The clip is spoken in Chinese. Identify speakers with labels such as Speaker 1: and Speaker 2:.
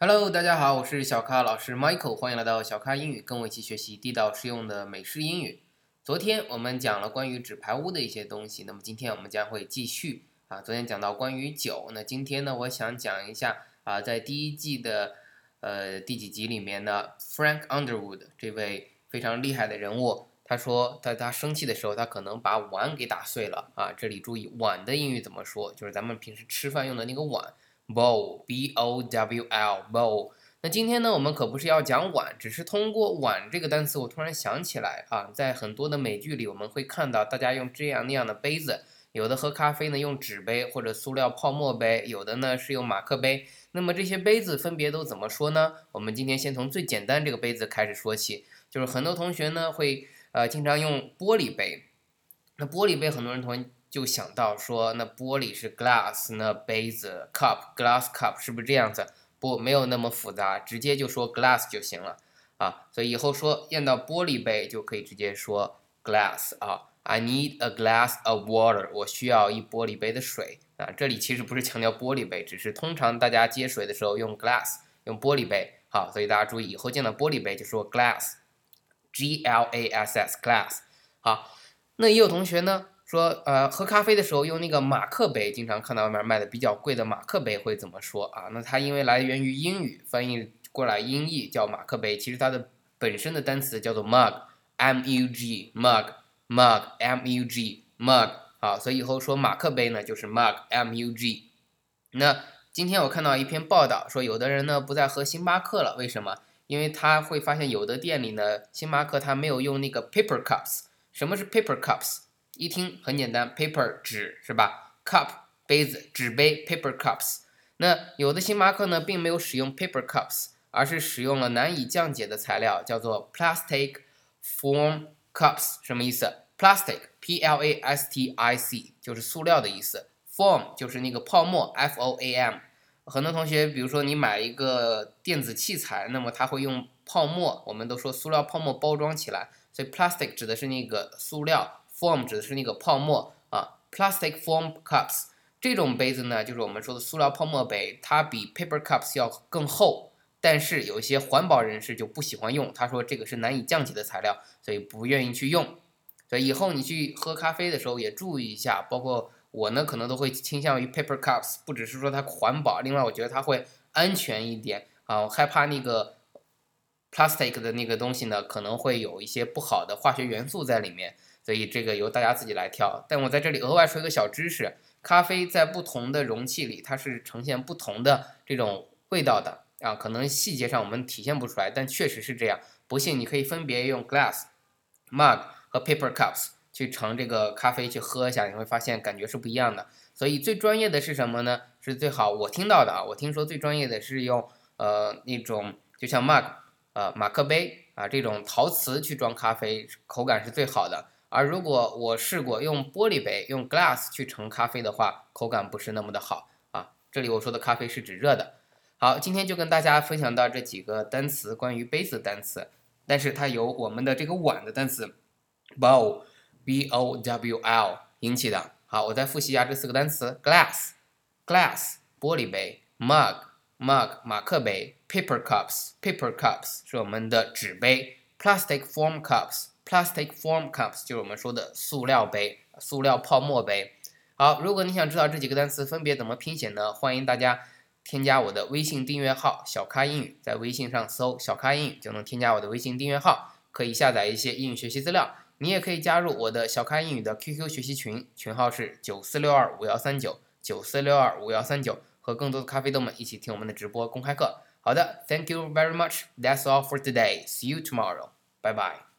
Speaker 1: Hello，大家好，我是小咖老师 Michael，欢迎来到小咖英语，跟我一起学习地道实用的美式英语。昨天我们讲了关于纸牌屋的一些东西，那么今天我们将会继续啊。昨天讲到关于酒，那今天呢，我想讲一下啊，在第一季的呃第几集里面呢，Frank Underwood 这位非常厉害的人物。他说，在他生气的时候，他可能把碗给打碎了啊！这里注意，碗的英语怎么说？就是咱们平时吃饭用的那个碗，bowl，b o w l，bowl。那今天呢，我们可不是要讲碗，只是通过碗这个单词，我突然想起来啊，在很多的美剧里，我们会看到大家用这样那样的杯子，有的喝咖啡呢用纸杯或者塑料泡沫杯，有的呢是用马克杯。那么这些杯子分别都怎么说呢？我们今天先从最简单这个杯子开始说起，就是很多同学呢会。呃，经常用玻璃杯，那玻璃杯很多人同就想到说，那玻璃是 glass，那杯子 cup，glass cup 是不是这样子？不，没有那么复杂，直接就说 glass 就行了啊。所以以后说见到玻璃杯就可以直接说 glass 啊。I need a glass of water，我需要一玻璃杯的水啊。这里其实不是强调玻璃杯，只是通常大家接水的时候用 glass，用玻璃杯。好，所以大家注意，以后见到玻璃杯就说 glass。G L A S S glass，好，那也有同学呢说，呃，喝咖啡的时候用那个马克杯，经常看到外面卖的比较贵的马克杯会怎么说啊？那它因为来源于英语，翻译过来音译叫马克杯，其实它的本身的单词叫做 mug，M U G mug mug M U G mug，啊，所以以后说马克杯呢就是 mug M U G。那今天我看到一篇报道说，有的人呢不再喝星巴克了，为什么？因为他会发现有的店里呢，星巴克它没有用那个 paper cups。什么是 paper cups？一听很简单，paper 纸是吧？cup 杯子，纸杯 paper cups。那有的星巴克呢，并没有使用 paper cups，而是使用了难以降解的材料，叫做 plastic foam cups。什么意思？plastic，p l a s t i c，就是塑料的意思。foam 就是那个泡沫，f o a m。很多同学，比如说你买一个电子器材，那么它会用泡沫，我们都说塑料泡沫包装起来，所以 plastic 指的是那个塑料，foam 指的是那个泡沫啊。plastic foam cups 这种杯子呢，就是我们说的塑料泡沫杯，它比 paper cups 要更厚，但是有一些环保人士就不喜欢用，他说这个是难以降解的材料，所以不愿意去用。所以以后你去喝咖啡的时候也注意一下，包括。我呢，可能都会倾向于 paper cups，不只是说它环保，另外我觉得它会安全一点啊，我害怕那个 plastic 的那个东西呢，可能会有一些不好的化学元素在里面，所以这个由大家自己来挑。但我在这里额外说一个小知识，咖啡在不同的容器里，它是呈现不同的这种味道的啊，可能细节上我们体现不出来，但确实是这样。不信你可以分别用 glass、mug 和 paper cups。去盛这个咖啡去喝一下，你会发现感觉是不一样的。所以最专业的是什么呢？是最好我听到的啊，我听说最专业的是用呃那种就像 mug 呃马克杯啊这种陶瓷去装咖啡，口感是最好的。而如果我试过用玻璃杯用 glass 去盛咖啡的话，口感不是那么的好啊。这里我说的咖啡是指热的。好，今天就跟大家分享到这几个单词，关于杯子的单词，但是它由我们的这个碗的单词 bowl。b o w l 引起的。好，我再复习一下这四个单词：glass，glass 玻璃杯；mug，mug 马克杯；paper cups，paper cups 是我们的纸杯；plastic foam cups plastic foam cups 就是我们说的塑料杯、塑料泡沫杯。好，如果你想知道这几个单词分别怎么拼写呢？欢迎大家添加我的微信订阅号“小咖英语”，在微信上搜“小咖英语”就能添加我的微信订阅号，可以下载一些英语学习资料。你也可以加入我的小咖英语的 QQ 学习群，群号是九四六二五幺三九九四六二五幺三九，和更多的咖啡豆们一起听我们的直播公开课。好的，Thank you very much. That's all for today. See you tomorrow. Bye bye.